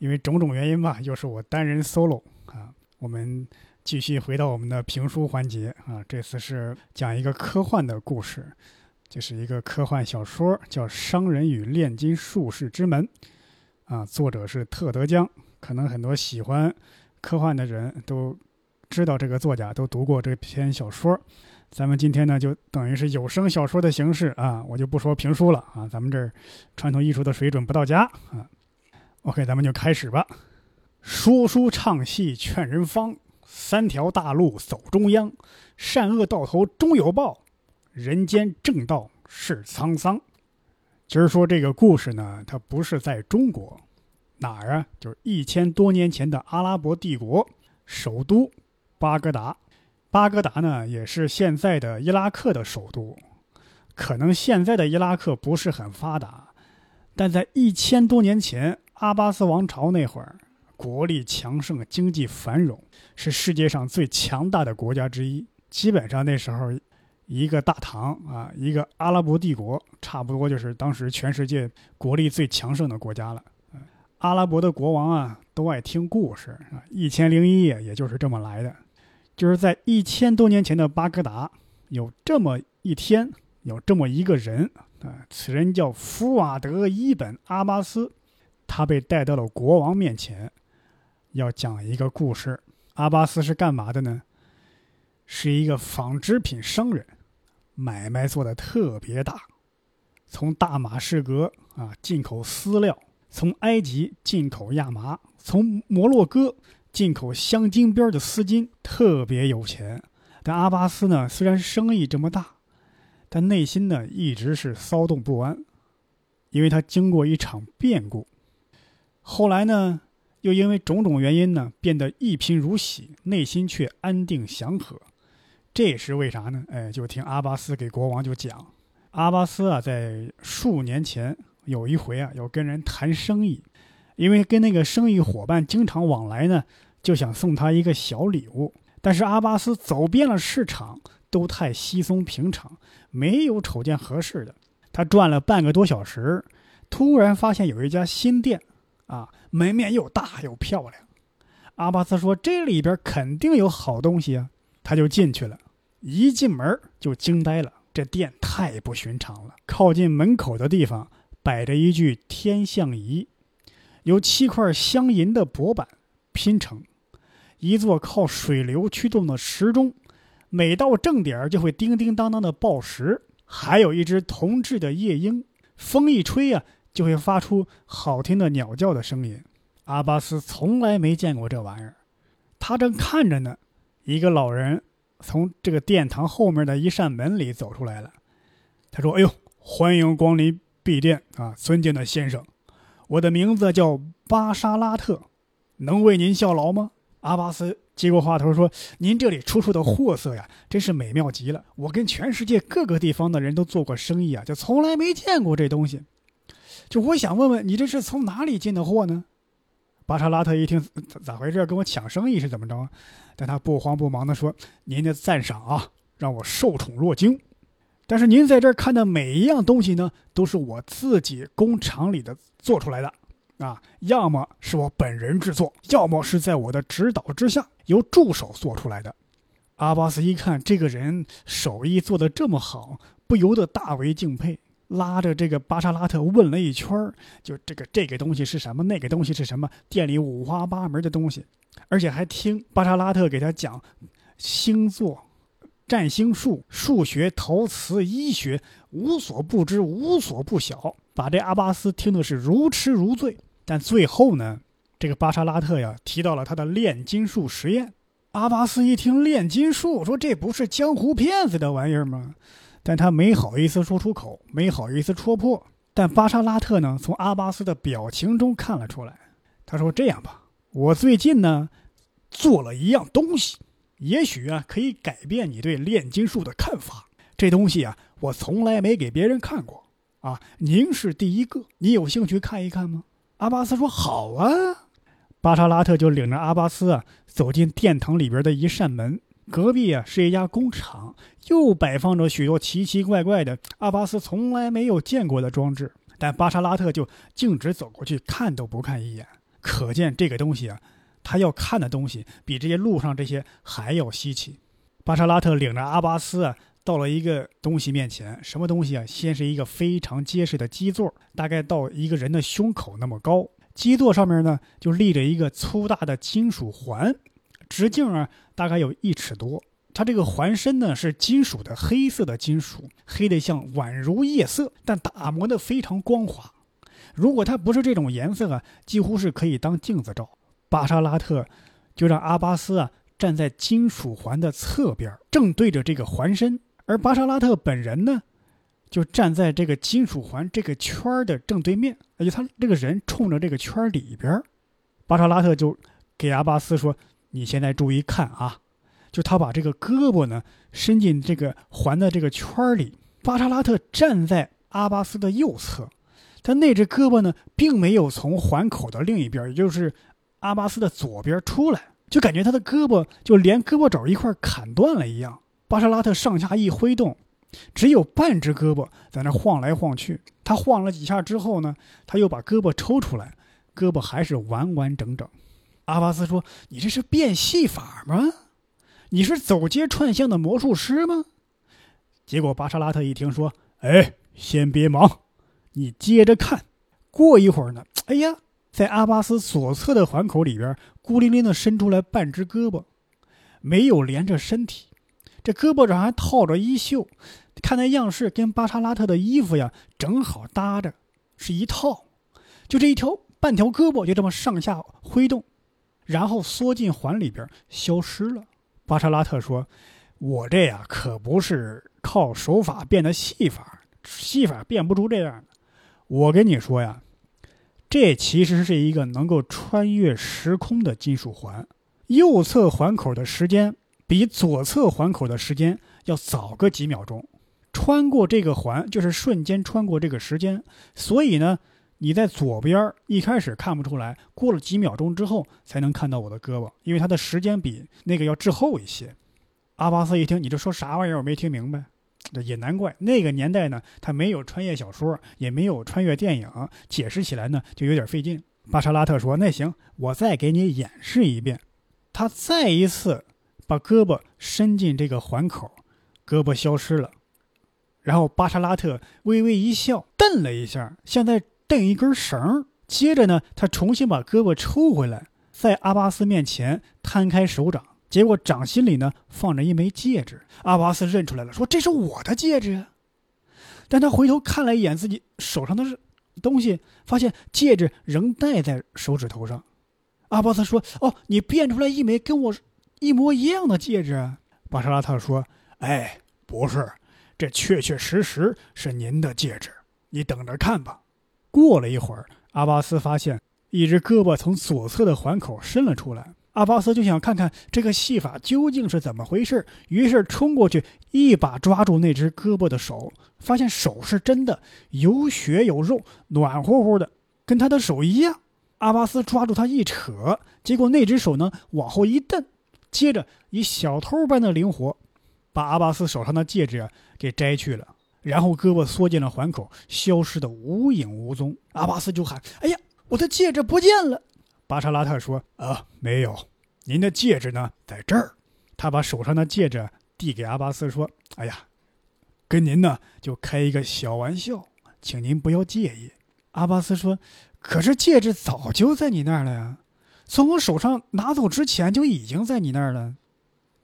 因为种种原因吧，又是我单人 solo 啊，我们。继续回到我们的评书环节啊，这次是讲一个科幻的故事，就是一个科幻小说，叫《商人与炼金术士之门》啊，作者是特德·江，可能很多喜欢科幻的人都知道这个作家，都读过这篇小说。咱们今天呢，就等于是有声小说的形式啊，我就不说评书了啊，咱们这儿传统艺术的水准不到家啊。OK，咱们就开始吧，说书唱戏劝人方。三条大路走中央，善恶到头终有报，人间正道是沧桑。今儿说这个故事呢，它不是在中国，哪儿啊？就是一千多年前的阿拉伯帝国首都巴格达。巴格达呢，也是现在的伊拉克的首都。可能现在的伊拉克不是很发达，但在一千多年前阿巴斯王朝那会儿。国力强盛，经济繁荣，是世界上最强大的国家之一。基本上那时候，一个大唐啊，一个阿拉伯帝国，差不多就是当时全世界国力最强盛的国家了。阿拉伯的国王啊，都爱听故事啊，《一千零一夜》也就是这么来的。就是在一千多年前的巴格达，有这么一天，有这么一个人啊，此人叫福瓦德·伊本·阿巴斯，他被带到了国王面前。要讲一个故事，阿巴斯是干嘛的呢？是一个纺织品商人，买卖做的特别大，从大马士革啊进口丝料，从埃及进口亚麻，从摩洛哥进口镶金边的丝巾，特别有钱。但阿巴斯呢，虽然生意这么大，但内心呢一直是骚动不安，因为他经过一场变故，后来呢。又因为种种原因呢，变得一贫如洗，内心却安定祥和。这是为啥呢？哎，就听阿巴斯给国王就讲，阿巴斯啊，在数年前有一回啊，要跟人谈生意，因为跟那个生意伙伴经常往来呢，就想送他一个小礼物。但是阿巴斯走遍了市场，都太稀松平常，没有瞅见合适的。他转了半个多小时，突然发现有一家新店。啊，门面又大又漂亮。阿巴斯说：“这里边肯定有好东西啊！”他就进去了，一进门就惊呆了，这店太不寻常了。靠近门口的地方摆着一具天象仪，由七块镶银的薄板拼成，一座靠水流驱动的时钟，每到正点就会叮叮当当的报时，还有一只铜制的夜莺，风一吹呀。就会发出好听的鸟叫的声音。阿巴斯从来没见过这玩意儿，他正看着呢，一个老人从这个殿堂后面的一扇门里走出来了。他说：“哎呦，欢迎光临敝殿啊，尊敬的先生，我的名字叫巴沙拉特，能为您效劳吗？”阿巴斯接过话头说：“您这里出处的货色呀，真是美妙极了。我跟全世界各个地方的人都做过生意啊，就从来没见过这东西。”就我想问问你，这是从哪里进的货呢？巴沙拉特一听，咋咋回事？跟我抢生意是怎么着？但他不慌不忙地说：“您的赞赏啊，让我受宠若惊。但是您在这儿看的每一样东西呢，都是我自己工厂里的做出来的，啊，要么是我本人制作，要么是在我的指导之下由助手做出来的。”阿巴斯一看这个人手艺做得这么好，不由得大为敬佩。拉着这个巴沙拉特问了一圈，就这个这个东西是什么，那个东西是什么，店里五花八门的东西，而且还听巴沙拉特给他讲星座、占星术、数学、陶瓷、医学，无所不知，无所不晓，把这阿巴斯听的是如痴如醉。但最后呢，这个巴沙拉特呀提到了他的炼金术实验，阿巴斯一听炼金术，说这不是江湖骗子的玩意儿吗？但他没好意思说出口，没好意思戳破。但巴沙拉特呢，从阿巴斯的表情中看了出来，他说：“这样吧，我最近呢做了一样东西，也许啊可以改变你对炼金术的看法。这东西啊，我从来没给别人看过啊，您是第一个，你有兴趣看一看吗？”阿巴斯说：“好啊。”巴沙拉特就领着阿巴斯啊走进殿堂里边的一扇门，隔壁啊是一家工厂，又摆放着许多奇奇怪怪的阿巴斯从来没有见过的装置。但巴沙拉特就径直走过去，看都不看一眼。可见这个东西啊，他要看的东西比这些路上这些还要稀奇。巴沙拉特领着阿巴斯啊，到了一个东西面前，什么东西啊？先是一个非常结实的基座，大概到一个人的胸口那么高。基座上面呢，就立着一个粗大的金属环，直径啊大概有一尺多。它这个环身呢是金属的，黑色的金属，黑的像宛如夜色，但打磨的非常光滑。如果它不是这种颜色啊，几乎是可以当镜子照。巴沙拉特就让阿巴斯啊站在金属环的侧边，正对着这个环身，而巴沙拉特本人呢，就站在这个金属环这个圈的正对面，而且他这个人冲着这个圈里边。巴沙拉特就给阿巴斯说：“你现在注意看啊。”就他把这个胳膊呢伸进这个环的这个圈里，巴沙拉特站在阿巴斯的右侧，他那只胳膊呢并没有从环口的另一边，也就是阿巴斯的左边出来，就感觉他的胳膊就连胳膊肘一块砍断了一样。巴沙拉特上下一挥动，只有半只胳膊在那晃来晃去。他晃了几下之后呢，他又把胳膊抽出来，胳膊还是完完整整。阿巴斯说：“你这是变戏法吗？”你是走街串巷的魔术师吗？结果巴沙拉特一听说，哎，先别忙，你接着看。过一会儿呢，哎呀，在阿巴斯左侧的环口里边，孤零零的伸出来半只胳膊，没有连着身体，这胳膊上还套着衣袖，看那样式跟巴沙拉特的衣服呀正好搭着，是一套。就这一条半条胳膊就这么上下挥动，然后缩进环里边消失了。巴沙拉特说：“我这呀可不是靠手法变的戏法，戏法变不出这样的。我跟你说呀，这其实是一个能够穿越时空的金属环。右侧环口的时间比左侧环口的时间要早个几秒钟，穿过这个环就是瞬间穿过这个时间。所以呢，你在左边一开始看不出来，过了几秒钟之后才能看到我的胳膊，因为它的时间比那个要滞后一些。”阿巴斯一听，你这说啥玩意儿？我没听明白。也难怪，那个年代呢，他没有穿越小说，也没有穿越电影，解释起来呢就有点费劲。巴沙拉特说：“那行，我再给你演示一遍。”他再一次把胳膊伸进这个环口，胳膊消失了。然后巴沙拉特微微一笑，瞪了一下，像在蹬一根绳。接着呢，他重新把胳膊抽回来，在阿巴斯面前摊开手掌。结果掌心里呢放着一枚戒指，阿巴斯认出来了，说：“这是我的戒指。”但他回头看了一眼自己手上的东西，发现戒指仍戴在手指头上。阿巴斯说：“哦，你变出来一枚跟我一模一样的戒指。”巴沙拉特说：“哎，不是，这确确实实是您的戒指，你等着看吧。”过了一会儿，阿巴斯发现一只胳膊从左侧的环口伸了出来。阿巴斯就想看看这个戏法究竟是怎么回事，于是冲过去，一把抓住那只胳膊的手，发现手是真的，有血有肉，暖乎乎的，跟他的手一样。阿巴斯抓住他一扯，结果那只手呢往后一蹬，接着以小偷般的灵活，把阿巴斯手上的戒指给摘去了，然后胳膊缩进了环口，消失的无影无踪。阿巴斯就喊：“哎呀，我的戒指不见了！”巴沙拉特说：“啊，没有，您的戒指呢，在这儿。”他把手上的戒指递给阿巴斯，说：“哎呀，跟您呢就开一个小玩笑，请您不要介意。”阿巴斯说：“可是戒指早就在你那儿了呀，从我手上拿走之前就已经在你那儿了。”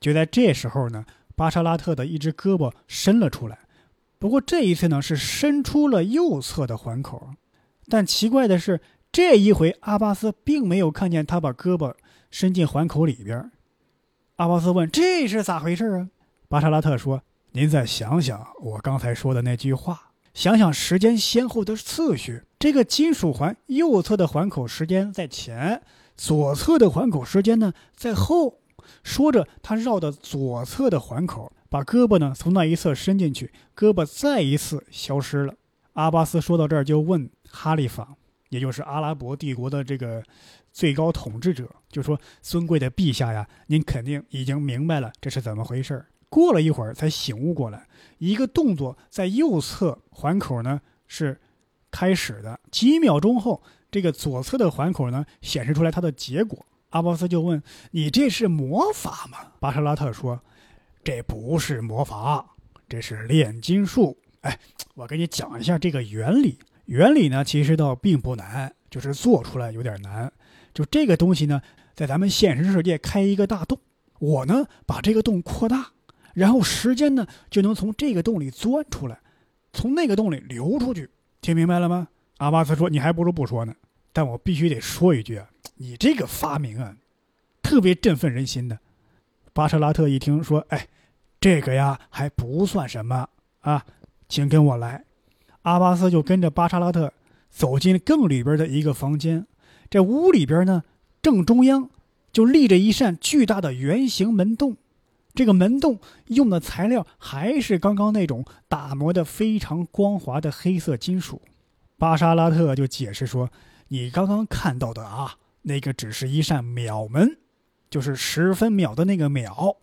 就在这时候呢，巴沙拉特的一只胳膊伸了出来，不过这一次呢是伸出了右侧的环口，但奇怪的是。这一回，阿巴斯并没有看见他把胳膊伸进环口里边。阿巴斯问：“这是咋回事啊？”巴沙拉特说：“您再想想我刚才说的那句话，想想时间先后的次序，这个金属环右侧的环口时间在前，左侧的环口时间呢在后。说着，他绕到左侧的环口，把胳膊呢从那一侧伸进去，胳膊再一次消失了。阿巴斯说到这儿，就问哈利法，也就是阿拉伯帝国的这个最高统治者，就说：“尊贵的陛下呀，您肯定已经明白了这是怎么回事。”过了一会儿，才醒悟过来，一个动作在右侧环口呢是开始的，几秒钟后，这个左侧的环口呢显示出来它的结果。阿巴斯就问：“你这是魔法吗？”巴沙拉特说：“这不是魔法，这是炼金术。哎，我给你讲一下这个原理。原理呢，其实倒并不难，就是做出来有点难。就这个东西呢，在咱们现实世界开一个大洞，我呢把这个洞扩大，然后时间呢就能从这个洞里钻出来，从那个洞里流出去。听明白了吗？”阿巴斯说：“你还不如不说呢。但我必须得说一句啊。”你这个发明啊，特别振奋人心的。巴沙拉特一听说，哎，这个呀还不算什么啊，请跟我来。阿巴斯就跟着巴沙拉特走进更里边的一个房间。这屋里边呢，正中央就立着一扇巨大的圆形门洞。这个门洞用的材料还是刚刚那种打磨的非常光滑的黑色金属。巴沙拉特就解释说：“你刚刚看到的啊。”那个只是一扇秒门，就是十分秒的那个秒。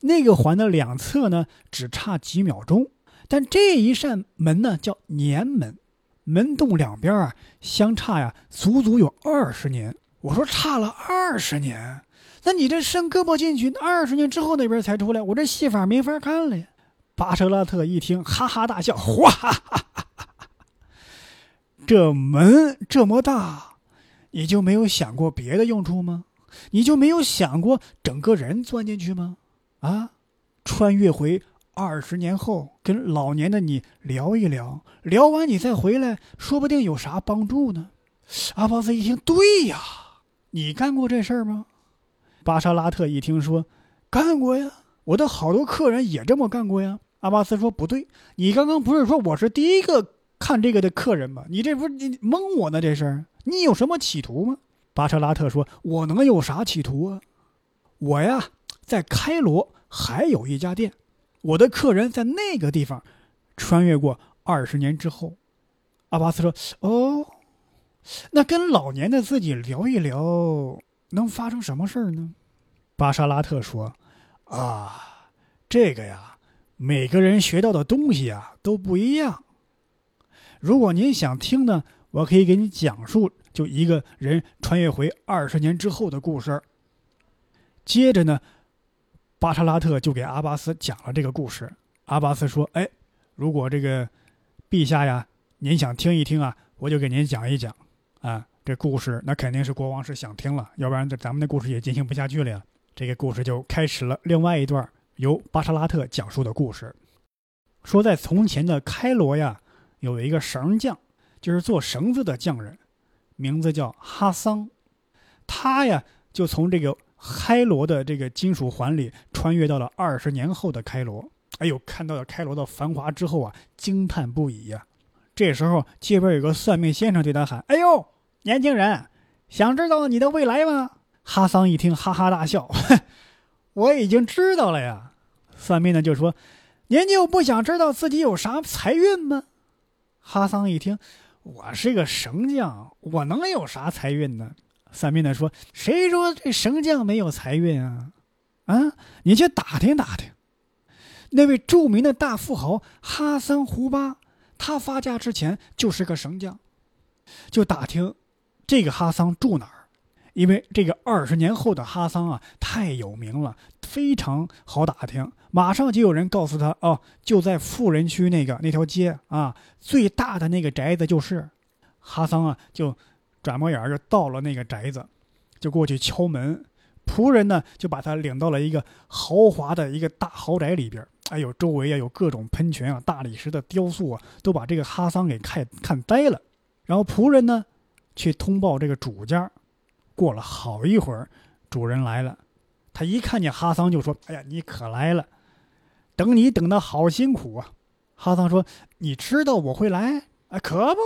那个环的两侧呢，只差几秒钟。但这一扇门呢，叫年门，门洞两边啊，相差呀，足足有二十年。我说差了二十年，那你这伸胳膊进去，二十年之后那边才出来，我这戏法没法看了呀。巴舍拉特一听，哈哈大笑，哇哈哈哈！这门这么大。你就没有想过别的用处吗？你就没有想过整个人钻进去吗？啊，穿越回二十年后，跟老年的你聊一聊，聊完你再回来，说不定有啥帮助呢？阿巴斯一听，对呀，你干过这事儿吗？巴沙拉特一听说，干过呀，我的好多客人也这么干过呀。阿巴斯说，不对，你刚刚不是说我是第一个看这个的客人吗？你这不是你蒙我呢？这事儿。你有什么企图吗？巴车拉特说：“我能有啥企图啊？我呀，在开罗还有一家店，我的客人在那个地方穿越过二十年之后。”阿巴斯说：“哦，那跟老年的自己聊一聊，能发生什么事儿呢？”巴沙拉特说：“啊，这个呀，每个人学到的东西啊都不一样。如果您想听呢？”我可以给你讲述，就一个人穿越回二十年之后的故事。接着呢，巴沙拉特就给阿巴斯讲了这个故事。阿巴斯说：“哎，如果这个陛下呀，您想听一听啊，我就给您讲一讲啊。这故事那肯定是国王是想听了，要不然这咱们的故事也进行不下去了呀。这个故事就开始了另外一段由巴沙拉特讲述的故事。说在从前的开罗呀，有一个绳匠。”就是做绳子的匠人，名字叫哈桑，他呀就从这个开罗的这个金属环里穿越到了二十年后的开罗。哎呦，看到了开罗的繁华之后啊，惊叹不已呀。这时候，街边有个算命先生对他喊：“哎呦，年轻人，想知道你的未来吗？”哈桑一听，哈哈大笑：“我已经知道了呀。”算命的就说：“您就不想知道自己有啥财运吗？”哈桑一听。我是个绳匠，我能有啥财运呢？算命的说：“谁说这绳匠没有财运啊？啊，你去打听打听。那位著名的大富豪哈桑胡巴，他发家之前就是个绳匠。就打听这个哈桑住哪儿，因为这个二十年后的哈桑啊太有名了，非常好打听。马上就有人告诉他：哦，就在富人区那个那条街啊，最大的那个宅子就是。哈桑啊，就转过眼就到了那个宅子，就过去敲门。仆人呢，就把他领到了一个豪华的一个大豪宅里边。哎呦，周围啊有各种喷泉啊、大理石的雕塑啊，都把这个哈桑给看看呆了。然后仆人呢，去通报这个主家。过了好一会儿，主人来了，他一看见哈桑就说：“哎呀，你可来了。”等你等的好辛苦啊！哈桑说：“你知道我会来？啊，可不，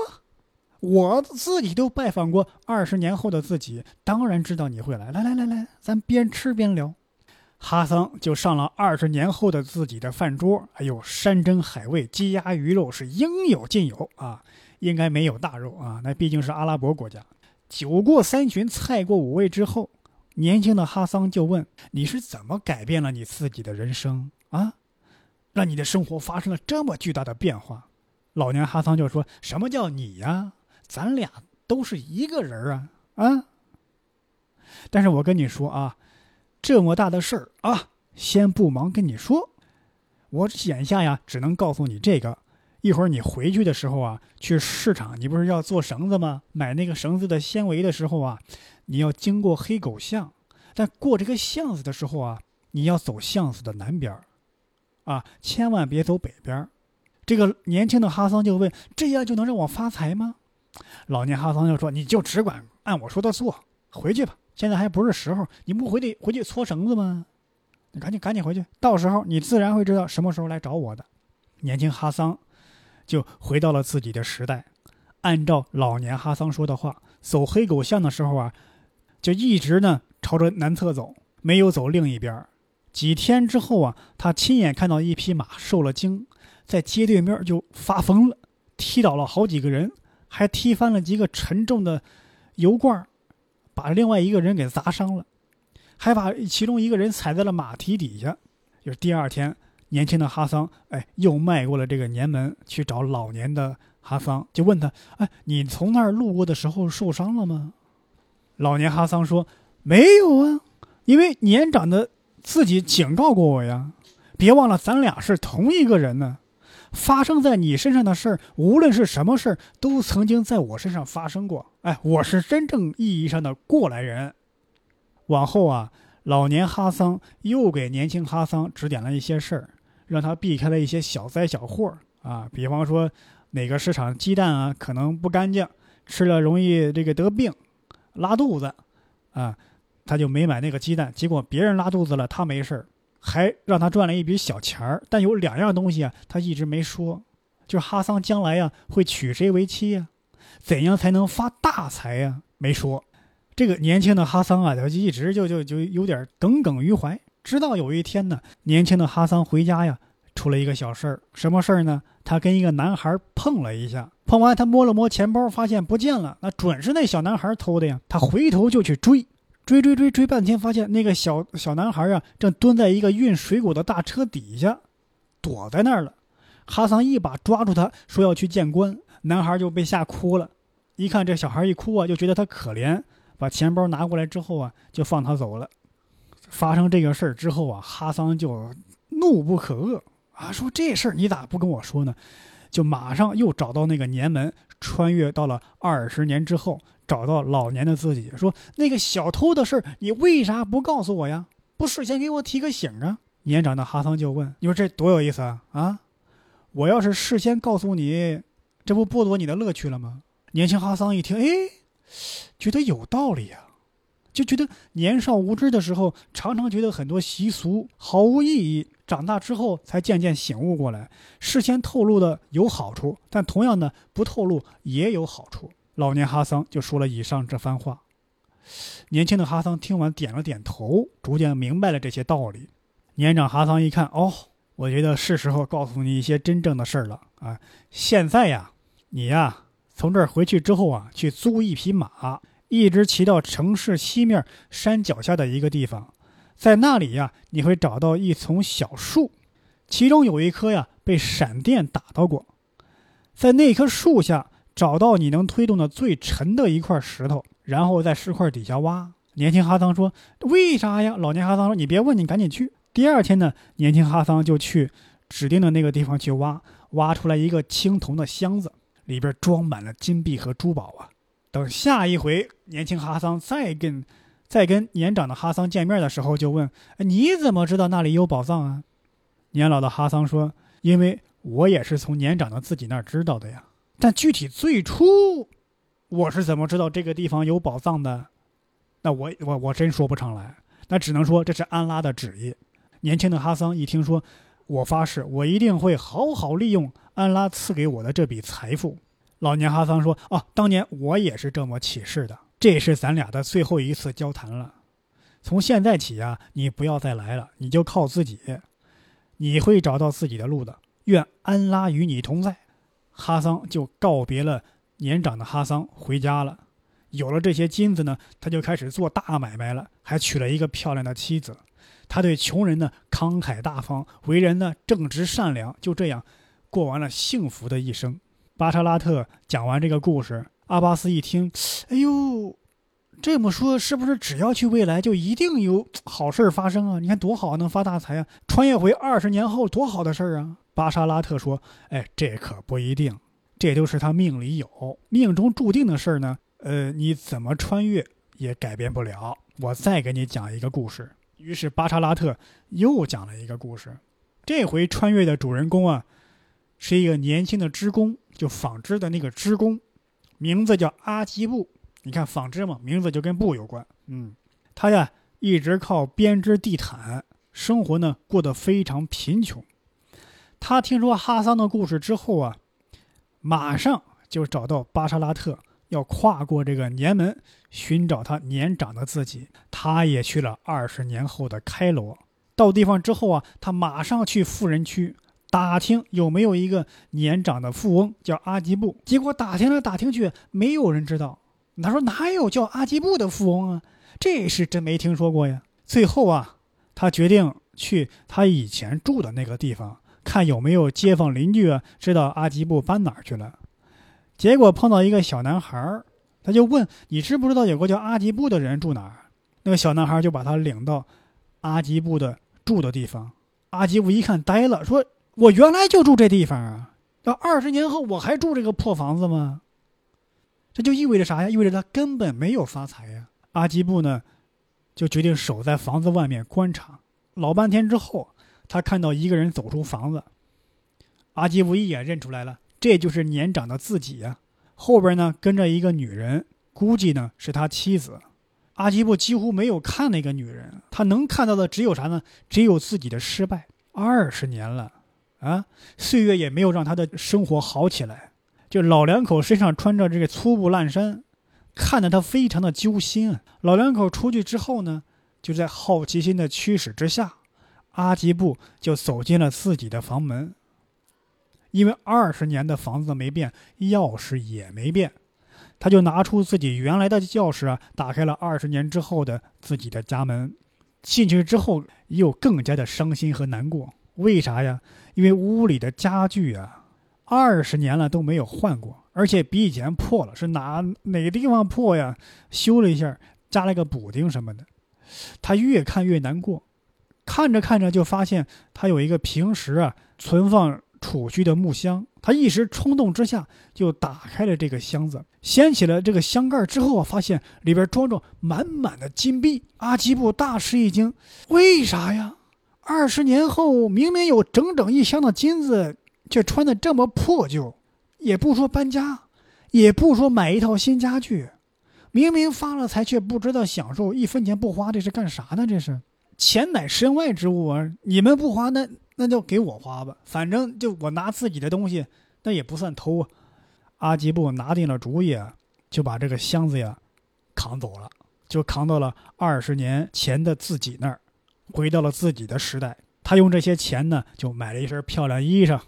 我自己都拜访过二十年后的自己，当然知道你会来。来来来来，咱边吃边聊。”哈桑就上了二十年后的自己的饭桌，哎呦，山珍海味、鸡鸭鱼肉是应有尽有啊，应该没有大肉啊，那毕竟是阿拉伯国家。酒过三巡，菜过五味之后，年轻的哈桑就问：“你是怎么改变了你自己的人生啊？让你的生活发生了这么巨大的变化？”老年哈桑就说：“什么叫你呀？咱俩都是一个人啊啊！但是我跟你说啊。”这么大的事儿啊，先不忙跟你说，我眼下呀只能告诉你这个。一会儿你回去的时候啊，去市场，你不是要做绳子吗？买那个绳子的纤维的时候啊，你要经过黑狗巷，但过这个巷子的时候啊，你要走巷子的南边儿啊，千万别走北边儿这个年轻的哈桑就问：“这样就能让我发财吗？”老年哈桑就说：“你就只管按我说的做，回去吧。”现在还不是时候，你不回得回去搓绳子吗？你赶紧赶紧回去，到时候你自然会知道什么时候来找我的。年轻哈桑就回到了自己的时代，按照老年哈桑说的话，走黑狗巷的时候啊，就一直呢朝着南侧走，没有走另一边。几天之后啊，他亲眼看到一匹马受了惊，在街对面就发疯了，踢倒了好几个人，还踢翻了几个沉重的油罐。把另外一个人给砸伤了，还把其中一个人踩在了马蹄底下。就是第二天，年轻的哈桑哎，又迈过了这个年门去找老年的哈桑，就问他：“哎，你从那儿路过的时候受伤了吗？”老年哈桑说：“没有啊，因为年长的自己警告过我呀。别忘了，咱俩是同一个人呢。发生在你身上的事儿，无论是什么事儿，都曾经在我身上发生过。”哎，我是真正意义上的过来人。往后啊，老年哈桑又给年轻哈桑指点了一些事儿，让他避开了一些小灾小祸啊。比方说，哪个市场鸡蛋啊可能不干净，吃了容易这个得病、拉肚子啊，他就没买那个鸡蛋。结果别人拉肚子了，他没事，还让他赚了一笔小钱儿。但有两样东西啊，他一直没说，就是哈桑将来呀会娶谁为妻呀？怎样才能发大财呀？没说。这个年轻的哈桑啊，他就一直就就就有点耿耿于怀。直到有一天呢，年轻的哈桑回家呀，出了一个小事儿。什么事儿呢？他跟一个男孩碰了一下，碰完他摸了摸钱包，发现不见了。那准是那小男孩偷的呀。他回头就去追，追追追追半天，发现那个小小男孩啊，正蹲在一个运水果的大车底下，躲在那儿了。哈桑一把抓住他，说要去见官。男孩就被吓哭了，一看这小孩一哭啊，就觉得他可怜，把钱包拿过来之后啊，就放他走了。发生这个事儿之后啊，哈桑就怒不可遏啊，说这事儿你咋不跟我说呢？就马上又找到那个年门，穿越到了二十年之后，找到老年的自己，说那个小偷的事儿，你为啥不告诉我呀？不事先给我提个醒啊？年长的哈桑就问：“你说这多有意思啊？啊，我要是事先告诉你。”这不剥夺你的乐趣了吗？年轻哈桑一听，哎，觉得有道理呀，就觉得年少无知的时候，常常觉得很多习俗毫无意义，长大之后才渐渐醒悟过来，事先透露的有好处，但同样的不透露也有好处。老年哈桑就说了以上这番话，年轻的哈桑听完点了点头，逐渐明白了这些道理。年长哈桑一看，哦，我觉得是时候告诉你一些真正的事儿了啊！现在呀。你呀，从这儿回去之后啊，去租一匹马，一直骑到城市西面山脚下的一个地方，在那里呀，你会找到一丛小树，其中有一棵呀被闪电打到过，在那棵树下找到你能推动的最沉的一块石头，然后在石块底下挖。年轻哈桑说：“为啥呀？”老年哈桑说：“你别问，你赶紧去。”第二天呢，年轻哈桑就去指定的那个地方去挖，挖出来一个青铜的箱子。里边装满了金币和珠宝啊！等下一回年轻哈桑再跟再跟年长的哈桑见面的时候，就问：“你怎么知道那里有宝藏啊？”年老的哈桑说：“因为我也是从年长的自己那儿知道的呀。但具体最初我是怎么知道这个地方有宝藏的？那我我我真说不上来。那只能说这是安拉的旨意。”年轻的哈桑一听说我发誓，我一定会好好利用安拉赐给我的这笔财富。”老年哈桑说：“哦，当年我也是这么起誓的。这是咱俩的最后一次交谈了。从现在起呀，你不要再来了，你就靠自己，你会找到自己的路的。愿安拉与你同在。”哈桑就告别了年长的哈桑，回家了。有了这些金子呢，他就开始做大买卖了，还娶了一个漂亮的妻子。他对穷人呢慷慨大方，为人呢正直善良，就这样过完了幸福的一生。巴沙拉特讲完这个故事，阿巴斯一听，哎呦，这么说是不是只要去未来就一定有好事发生啊？你看多好，能发大财啊！穿越回二十年后，多好的事儿啊！巴沙拉特说：“哎，这可不一定，这都是他命里有，命中注定的事儿呢。呃，你怎么穿越也改变不了。我再给你讲一个故事。”于是巴沙拉特又讲了一个故事。这回穿越的主人公啊，是一个年轻的织工，就纺织的那个织工，名字叫阿基布。你看纺织嘛，名字就跟布有关。嗯，他呀一直靠编织地毯生活呢，过得非常贫穷。他听说哈桑的故事之后啊，马上就找到巴沙拉特，要跨过这个年门，寻找他年长的自己。他也去了二十年后的开罗。到地方之后啊，他马上去富人区打听有没有一个年长的富翁叫阿基布。结果打听来打听去，没有人知道。他说哪有叫阿基布的富翁啊？这是真没听说过呀。最后啊，他决定去他以前住的那个地方。看有没有街坊邻居啊，知道阿基布搬哪儿去了？结果碰到一个小男孩，他就问：“你知不知道有个叫阿基布的人住哪儿？”那个小男孩就把他领到阿基布的住的地方。阿基布一看呆了，说：“我原来就住这地方啊！要二十年后我还住这个破房子吗？”这就意味着啥呀？意味着他根本没有发财呀！阿基布呢，就决定守在房子外面观察。老半天之后。他看到一个人走出房子，阿基布一眼认出来了，这就是年长的自己呀。后边呢跟着一个女人，估计呢是他妻子。阿基布几乎没有看那个女人，他能看到的只有啥呢？只有自己的失败。二十年了，啊，岁月也没有让他的生活好起来。就老两口身上穿着这个粗布烂衫，看得他非常的揪心啊。老两口出去之后呢，就在好奇心的驱使之下。阿吉布就走进了自己的房门，因为二十年的房子没变，钥匙也没变，他就拿出自己原来的钥匙啊，打开了二十年之后的自己的家门。进去之后又更加的伤心和难过，为啥呀？因为屋里的家具啊，二十年了都没有换过，而且比以前破了，是哪哪个地方破呀？修了一下，加了个补丁什么的，他越看越难过。看着看着，就发现他有一个平时啊存放储蓄的木箱。他一时冲动之下，就打开了这个箱子，掀起了这个箱盖之后啊，发现里边装着满满的金币。阿基布大吃一惊：“为啥呀？二十年后明明有整整一箱的金子，却穿的这么破旧，也不说搬家，也不说买一套新家具，明明发了财却不知道享受，一分钱不花，这是干啥呢？这是？”钱乃身外之物啊！你们不花，那那就给我花吧。反正就我拿自己的东西，那也不算偷啊。阿吉布拿定了主意，就把这个箱子呀扛走了，就扛到了二十年前的自己那儿，回到了自己的时代。他用这些钱呢，就买了一身漂亮衣裳，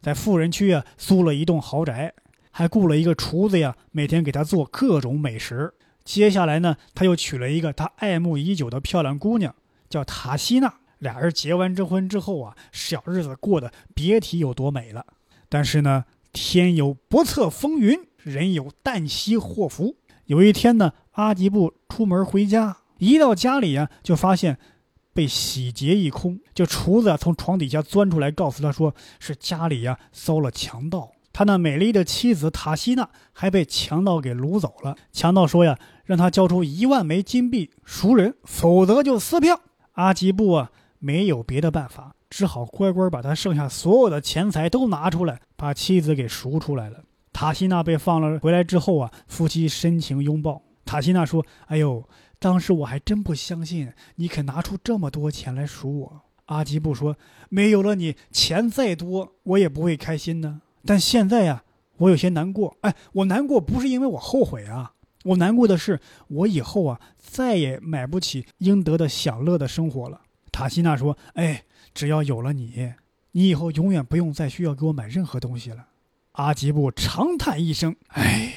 在富人区啊租了一栋豪宅，还雇了一个厨子呀，每天给他做各种美食。接下来呢，他又娶了一个他爱慕已久的漂亮姑娘，叫塔西娜。俩人结完这婚之后啊，小日子过得别提有多美了。但是呢，天有不测风云，人有旦夕祸福。有一天呢，阿吉布出门回家，一到家里呀，就发现被洗劫一空。就厨子从床底下钻出来，告诉他说是家里呀遭了强盗。他那美丽的妻子塔西娜还被强盗给掳走了。强盗说呀，让他交出一万枚金币赎人，否则就撕票。阿吉布啊，没有别的办法，只好乖乖把他剩下所有的钱财都拿出来，把妻子给赎出来了。塔西娜被放了回来之后啊，夫妻深情拥抱。塔西娜说：“哎呦，当时我还真不相信你肯拿出这么多钱来赎我。”阿吉布说：“没有了你，钱再多我也不会开心呢。但现在呀，我有些难过。哎，我难过不是因为我后悔啊，我难过的是我以后啊再也买不起应得的享乐的生活了。”塔西娜说：“哎，只要有了你，你以后永远不用再需要给我买任何东西了。”阿吉布长叹一声：“哎，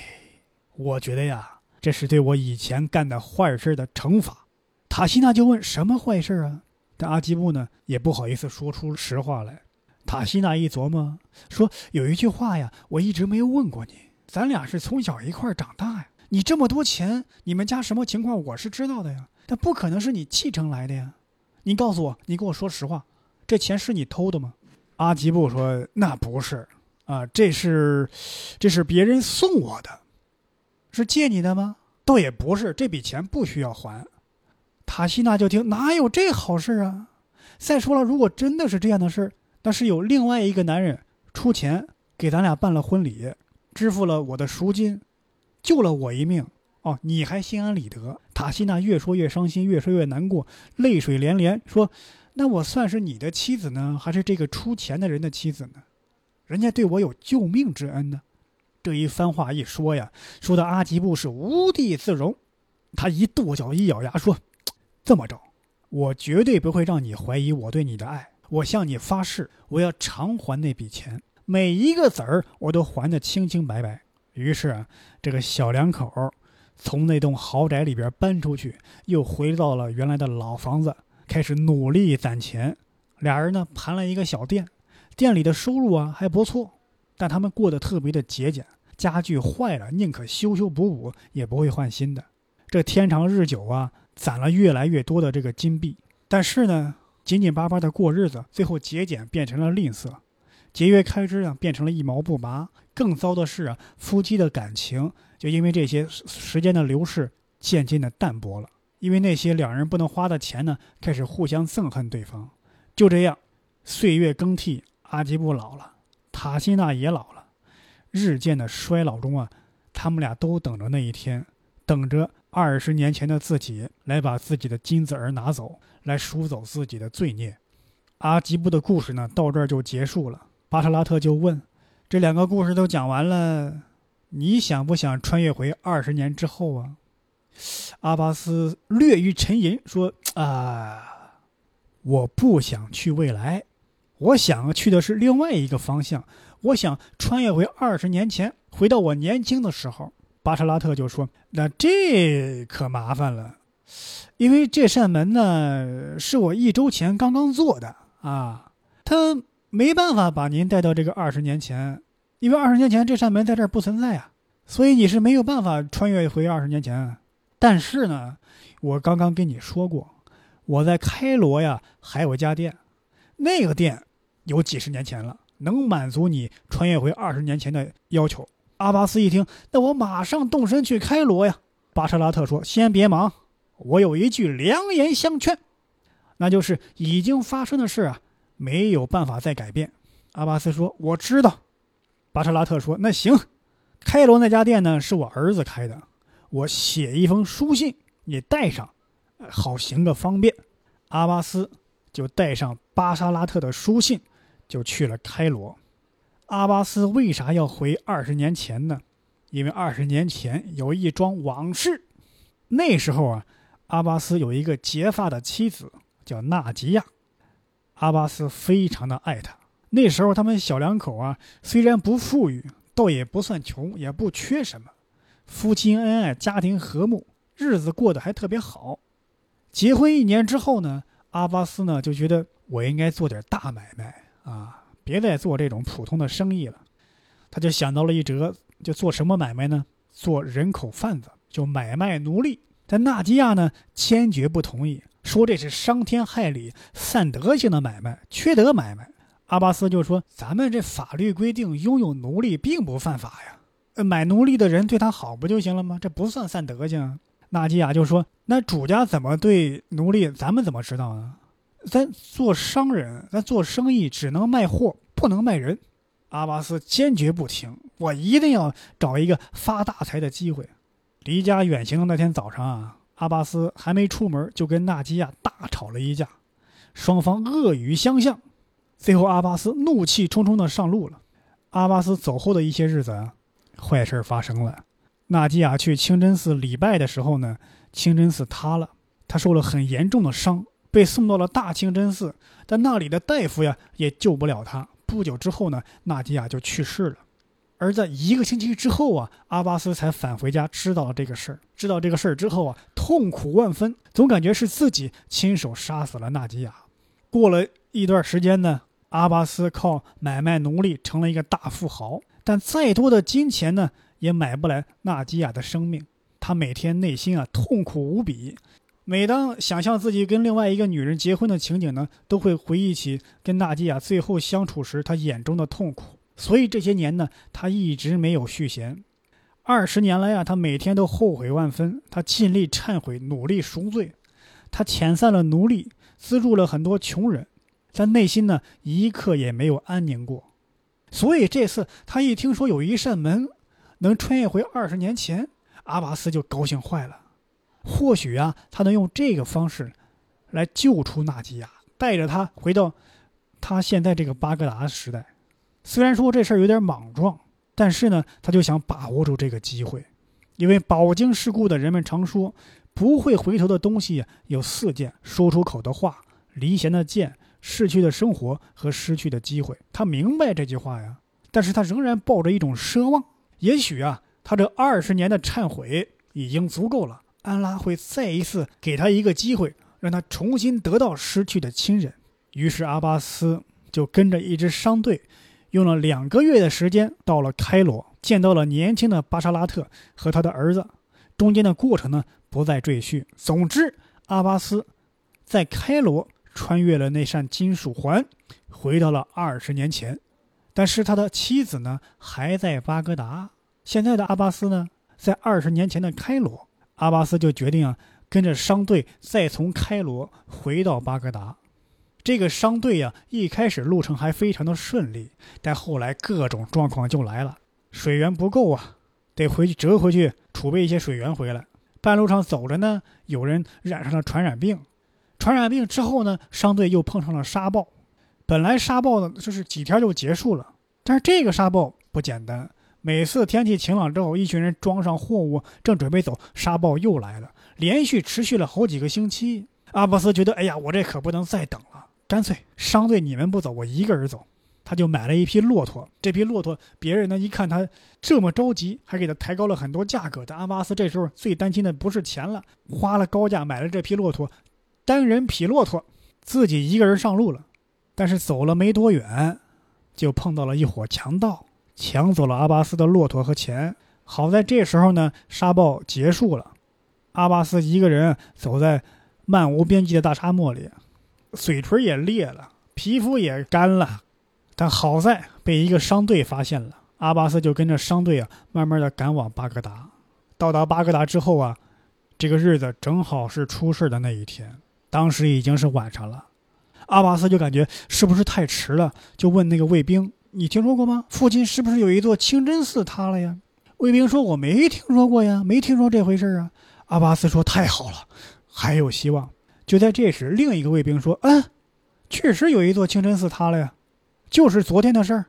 我觉得呀，这是对我以前干的坏事的惩罚。”塔西娜就问：“什么坏事啊？”但阿基布呢，也不好意思说出实话来。塔西娜一琢磨，说：“有一句话呀，我一直没有问过你。咱俩是从小一块长大呀，你这么多钱，你们家什么情况，我是知道的呀。但不可能是你继承来的呀。你告诉我，你跟我说实话，这钱是你偷的吗？”阿吉布说：“那不是，啊，这是，这是别人送我的，是借你的吗？倒也不是，这笔钱不需要还。”塔西娜就听哪有这好事啊！再说了，如果真的是这样的事那是有另外一个男人出钱给咱俩办了婚礼，支付了我的赎金，救了我一命。哦，你还心安理得？塔西娜越说越伤心，越说越难过，泪水连连，说：“那我算是你的妻子呢，还是这个出钱的人的妻子呢？人家对我有救命之恩呢。”这一番话一说呀，说的阿吉布是无地自容，他一跺脚，一咬牙说。这么着，我绝对不会让你怀疑我对你的爱。我向你发誓，我要偿还那笔钱，每一个子儿我都还得清清白白。于是啊，这个小两口从那栋豪宅里边搬出去，又回到了原来的老房子，开始努力攒钱。俩人呢盘了一个小店，店里的收入啊还不错，但他们过得特别的节俭，家具坏了宁可修修补补，也不会换新的。这天长日久啊。攒了越来越多的这个金币，但是呢，紧紧巴巴的过日子，最后节俭变成了吝啬，节约开支啊变成了一毛不拔。更糟的是啊，夫妻的感情就因为这些时间的流逝，渐渐的淡薄了。因为那些两人不能花的钱呢，开始互相憎恨对方。就这样，岁月更替，阿基布老了，塔西娜也老了，日渐的衰老中啊，他们俩都等着那一天，等着。二十年前的自己来把自己的金子儿拿走，来赎走自己的罪孽。阿吉布的故事呢，到这儿就结束了。巴特拉特就问：“这两个故事都讲完了，你想不想穿越回二十年之后啊？”阿巴斯略一沉吟说：“啊，我不想去未来，我想去的是另外一个方向。我想穿越回二十年前，回到我年轻的时候。”巴特拉特就说：“那这可麻烦了，因为这扇门呢是我一周前刚刚做的啊，他没办法把您带到这个二十年前，因为二十年前这扇门在这儿不存在啊，所以你是没有办法穿越回二十年前。但是呢，我刚刚跟你说过，我在开罗呀还有家店，那个店有几十年前了，能满足你穿越回二十年前的要求。”阿巴斯一听，那我马上动身去开罗呀。巴沙拉特说：“先别忙，我有一句良言相劝，那就是已经发生的事啊，没有办法再改变。”阿巴斯说：“我知道。”巴沙拉特说：“那行，开罗那家店呢，是我儿子开的，我写一封书信，你带上，好行个方便。”阿巴斯就带上巴沙拉特的书信，就去了开罗。阿巴斯为啥要回二十年前呢？因为二十年前有一桩往事。那时候啊，阿巴斯有一个结发的妻子，叫纳吉亚。阿巴斯非常的爱她。那时候他们小两口啊，虽然不富裕，倒也不算穷，也不缺什么，夫妻恩爱，家庭和睦，日子过得还特别好。结婚一年之后呢，阿巴斯呢就觉得我应该做点大买卖啊。别再做这种普通的生意了，他就想到了一辙，就做什么买卖呢？做人口贩子，就买卖奴隶。但纳吉亚呢，坚决不同意，说这是伤天害理、散德性的买卖，缺德买卖。阿巴斯就说：“咱们这法律规定，拥有奴隶并不犯法呀，买奴隶的人对他好不就行了吗？这不算散德性。”纳吉亚就说：“那主家怎么对奴隶，咱们怎么知道呢？”咱做商人，咱做生意只能卖货，不能卖人。阿巴斯坚决不听，我一定要找一个发大财的机会。离家远行的那天早上啊，阿巴斯还没出门，就跟纳基亚大吵了一架，双方恶语相向，最后阿巴斯怒气冲冲地上路了。阿巴斯走后的一些日子啊，坏事发生了。纳基亚去清真寺礼拜的时候呢，清真寺塌了，他受了很严重的伤，被送到了大清真寺，但那里的大夫呀也救不了他。不久之后呢，纳吉亚就去世了。而在一个星期之后啊，阿巴斯才返回家，知道了这个事儿。知道这个事儿之后啊，痛苦万分，总感觉是自己亲手杀死了纳吉亚。过了一段时间呢，阿巴斯靠买卖奴隶成了一个大富豪，但再多的金钱呢，也买不来纳吉亚的生命。他每天内心啊痛苦无比，每当想象自己跟另外一个女人结婚的情景呢，都会回忆起跟娜吉亚最后相处时他眼中的痛苦。所以这些年呢，他一直没有续弦。二十年来啊，他每天都后悔万分。他尽力忏悔，努力赎罪。他遣散了奴隶，资助了很多穷人，但内心呢，一刻也没有安宁过。所以这次他一听说有一扇门能穿越回二十年前，阿巴斯就高兴坏了。或许啊，他能用这个方式来救出纳吉亚，带着他回到他现在这个巴格达时代。虽然说这事儿有点莽撞，但是呢，他就想把握住这个机会，因为饱经世故的人们常说，不会回头的东西有四件：说出口的话、离弦的箭、逝去的生活和失去的机会。他明白这句话呀，但是他仍然抱着一种奢望，也许啊，他这二十年的忏悔已经足够了，安拉会再一次给他一个机会，让他重新得到失去的亲人。于是阿巴斯就跟着一支商队。用了两个月的时间，到了开罗，见到了年轻的巴沙拉特和他的儿子。中间的过程呢，不再赘叙。总之，阿巴斯在开罗穿越了那扇金属环，回到了二十年前。但是他的妻子呢，还在巴格达。现在的阿巴斯呢，在二十年前的开罗。阿巴斯就决定啊，跟着商队再从开罗回到巴格达。这个商队呀，一开始路程还非常的顺利，但后来各种状况就来了，水源不够啊，得回去折回去储备一些水源回来。半路上走着呢，有人染上了传染病，传染病之后呢，商队又碰上了沙暴。本来沙暴呢就是几天就结束了，但是这个沙暴不简单，每次天气晴朗之后，一群人装上货物正准备走，沙暴又来了，连续持续了好几个星期。阿巴斯觉得，哎呀，我这可不能再等了。干脆商队你们不走，我一个人走。他就买了一匹骆驼。这匹骆驼，别人呢一看他这么着急，还给他抬高了很多价格。但阿巴斯这时候最担心的不是钱了，花了高价买了这匹骆驼，单人匹骆驼，自己一个人上路了。但是走了没多远，就碰到了一伙强盗，抢走了阿巴斯的骆驼和钱。好在这时候呢，沙暴结束了，阿巴斯一个人走在漫无边际的大沙漠里。嘴唇也裂了，皮肤也干了，但好在被一个商队发现了。阿巴斯就跟着商队啊，慢慢的赶往巴格达。到达巴格达之后啊，这个日子正好是出事的那一天。当时已经是晚上了，阿巴斯就感觉是不是太迟了，就问那个卫兵：“你听说过吗？附近是不是有一座清真寺塌了呀？”卫兵说：“我没听说过呀，没听说这回事啊。”阿巴斯说：“太好了，还有希望。”就在这时，另一个卫兵说：“嗯，确实有一座清真寺塌了呀，就是昨天的事儿。”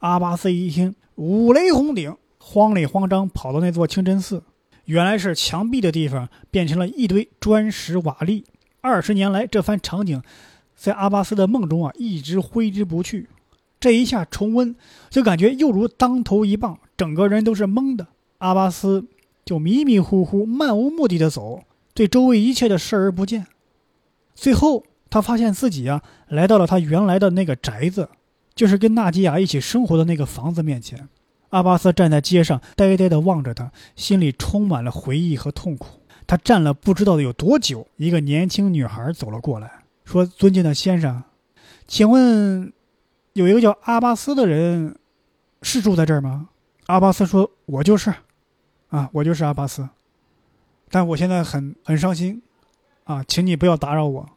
阿巴斯一听，五雷轰顶，慌里慌张跑到那座清真寺。原来是墙壁的地方变成了一堆砖石瓦砾。二十年来，这番场景在阿巴斯的梦中啊一直挥之不去。这一下重温，就感觉又如当头一棒，整个人都是懵的。阿巴斯就迷迷糊糊、漫无目的的走，对周围一切的视而不见。最后，他发现自己啊，来到了他原来的那个宅子，就是跟纳吉亚一起生活的那个房子面前。阿巴斯站在街上，呆呆地望着他，心里充满了回忆和痛苦。他站了不知道有多久，一个年轻女孩走了过来，说：“尊敬的先生，请问，有一个叫阿巴斯的人，是住在这儿吗？”阿巴斯说：“我就是，啊，我就是阿巴斯，但我现在很很伤心。”啊，请你不要打扰我。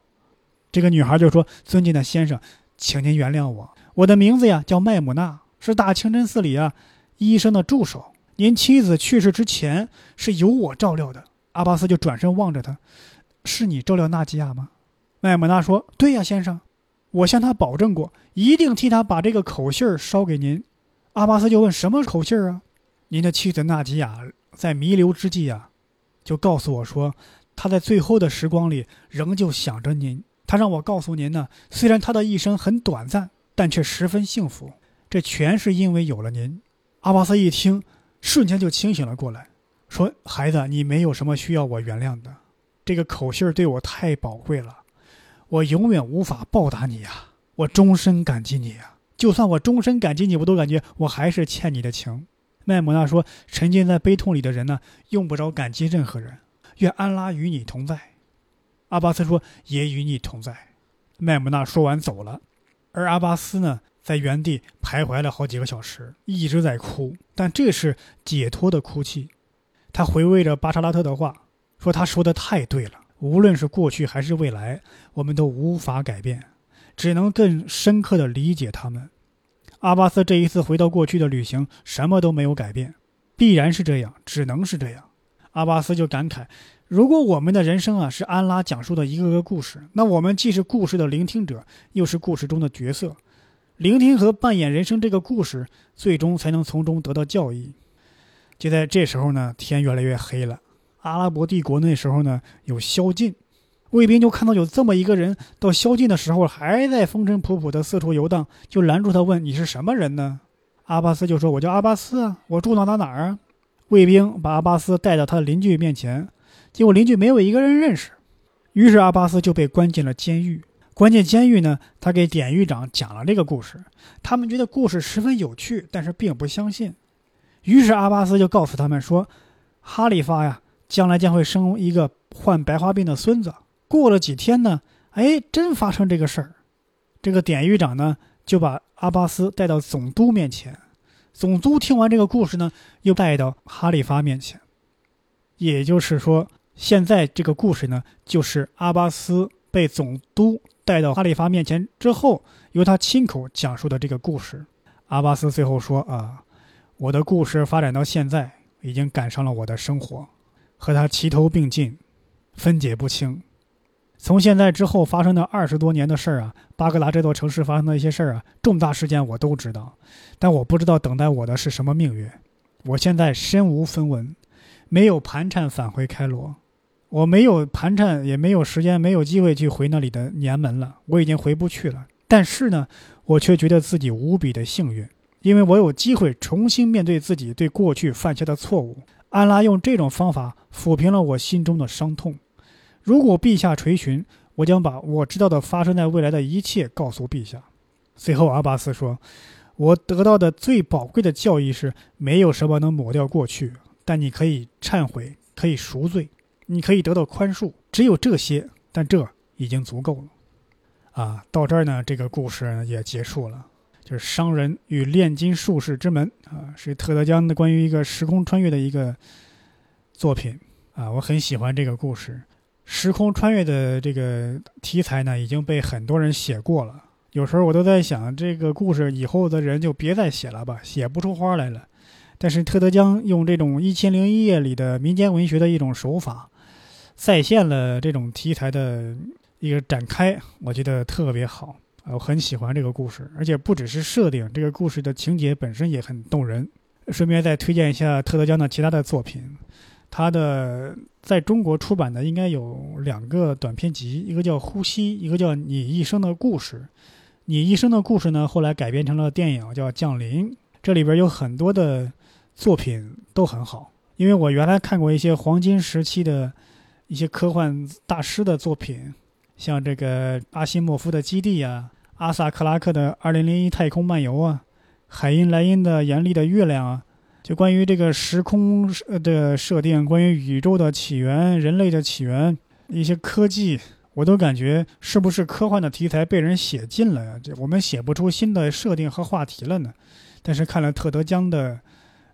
这个女孩就说：“尊敬的先生，请您原谅我。我的名字呀叫麦姆娜，是大清真寺里啊医生的助手。您妻子去世之前是由我照料的。”阿巴斯就转身望着他：“是你照料纳吉亚吗？”麦姆娜说：“对呀，先生，我向他保证过，一定替他把这个口信儿捎给您。”阿巴斯就问：“什么口信儿啊？”您的妻子纳吉亚在弥留之际啊，就告诉我说，她在最后的时光里仍旧想着您。她让我告诉您呢，虽然她的一生很短暂，但却十分幸福。这全是因为有了您。阿巴斯一听，瞬间就清醒了过来，说：“孩子，你没有什么需要我原谅的。这个口信儿对我太宝贵了，我永远无法报答你呀，我终身感激你呀。就算我终身感激你，我都感觉我还是欠你的情。”麦姆纳说：“沉浸在悲痛里的人呢，用不着感激任何人。愿安拉与你同在。”阿巴斯说：“也与你同在。”麦姆纳说完走了，而阿巴斯呢，在原地徘徊了好几个小时，一直在哭，但这是解脱的哭泣。他回味着巴沙拉特的话，说：“他说的太对了，无论是过去还是未来，我们都无法改变，只能更深刻地理解他们。”阿巴斯这一次回到过去的旅行，什么都没有改变，必然是这样，只能是这样。阿巴斯就感慨：如果我们的人生啊是安拉讲述的一个个故事，那我们既是故事的聆听者，又是故事中的角色，聆听和扮演人生这个故事，最终才能从中得到教益。就在这时候呢，天越来越黑了。阿拉伯帝国那时候呢，有宵禁。卫兵就看到有这么一个人，到宵禁的时候还在风尘仆仆地四处游荡，就拦住他问：“你是什么人呢？”阿巴斯就说：“我叫阿巴斯啊，我住哪哪哪儿啊。”卫兵把阿巴斯带到他的邻居面前，结果邻居没有一个人认识，于是阿巴斯就被关进了监狱。关进监狱呢，他给典狱长讲了这个故事，他们觉得故事十分有趣，但是并不相信。于是阿巴斯就告诉他们说：“哈里发呀，将来将会生一个患白化病的孙子。”过了几天呢，哎，真发生这个事儿。这个典狱长呢，就把阿巴斯带到总督面前。总督听完这个故事呢，又带到哈里发面前。也就是说，现在这个故事呢，就是阿巴斯被总督带到哈里发面前之后，由他亲口讲述的这个故事。阿巴斯最后说：“啊，我的故事发展到现在，已经赶上了我的生活，和他齐头并进，分解不清。”从现在之后发生的二十多年的事儿啊，巴格达这座城市发生的一些事儿啊，重大事件我都知道，但我不知道等待我的是什么命运。我现在身无分文，没有盘缠返回开罗，我没有盘缠，也没有时间，没有机会去回那里的年门了，我已经回不去了。但是呢，我却觉得自己无比的幸运，因为我有机会重新面对自己对过去犯下的错误。安拉用这种方法抚平了我心中的伤痛。如果陛下垂询，我将把我知道的发生在未来的一切告诉陛下。随后，阿巴斯说：“我得到的最宝贵的教义是，没有什么能抹掉过去，但你可以忏悔，可以赎罪，你可以得到宽恕，只有这些，但这已经足够了。”啊，到这儿呢，这个故事也结束了，就是商人与炼金术士之门啊，是特德·江的关于一个时空穿越的一个作品啊，我很喜欢这个故事。时空穿越的这个题材呢，已经被很多人写过了。有时候我都在想，这个故事以后的人就别再写了吧，写不出花来了。但是特德·江用这种《一千零一夜》里的民间文学的一种手法，再现了这种题材的一个展开，我觉得特别好我很喜欢这个故事。而且不只是设定，这个故事的情节本身也很动人。顺便再推荐一下特德·江的其他的作品。他的在中国出版的应该有两个短篇集，一个叫《呼吸》，一个叫《你一生的故事》。你一生的故事呢，后来改编成了电影，叫《降临》。这里边有很多的作品都很好，因为我原来看过一些黄金时期的一些科幻大师的作品，像这个阿西莫夫的《基地》啊，阿萨克拉克的《二零零一太空漫游》啊，海因莱因的《严厉的月亮》啊。就关于这个时空的设定，关于宇宙的起源、人类的起源，一些科技，我都感觉是不是科幻的题材被人写尽了呀？这我们写不出新的设定和话题了呢？但是看了特德·江的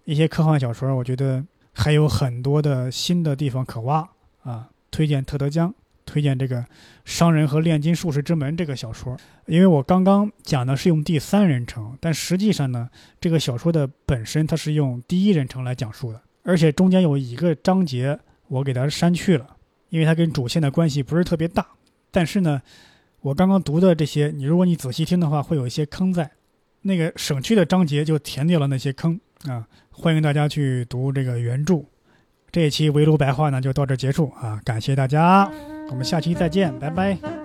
一些科幻小说，我觉得还有很多的新的地方可挖啊！推荐特德·江。推荐这个《商人和炼金术士之门》这个小说，因为我刚刚讲的是用第三人称，但实际上呢，这个小说的本身它是用第一人称来讲述的，而且中间有一个章节我给它删去了，因为它跟主线的关系不是特别大。但是呢，我刚刚读的这些，你如果你仔细听的话，会有一些坑在，那个省去的章节就填掉了那些坑啊。欢迎大家去读这个原著。这一期围炉白话呢就到这结束啊，感谢大家，我们下期再见，拜拜。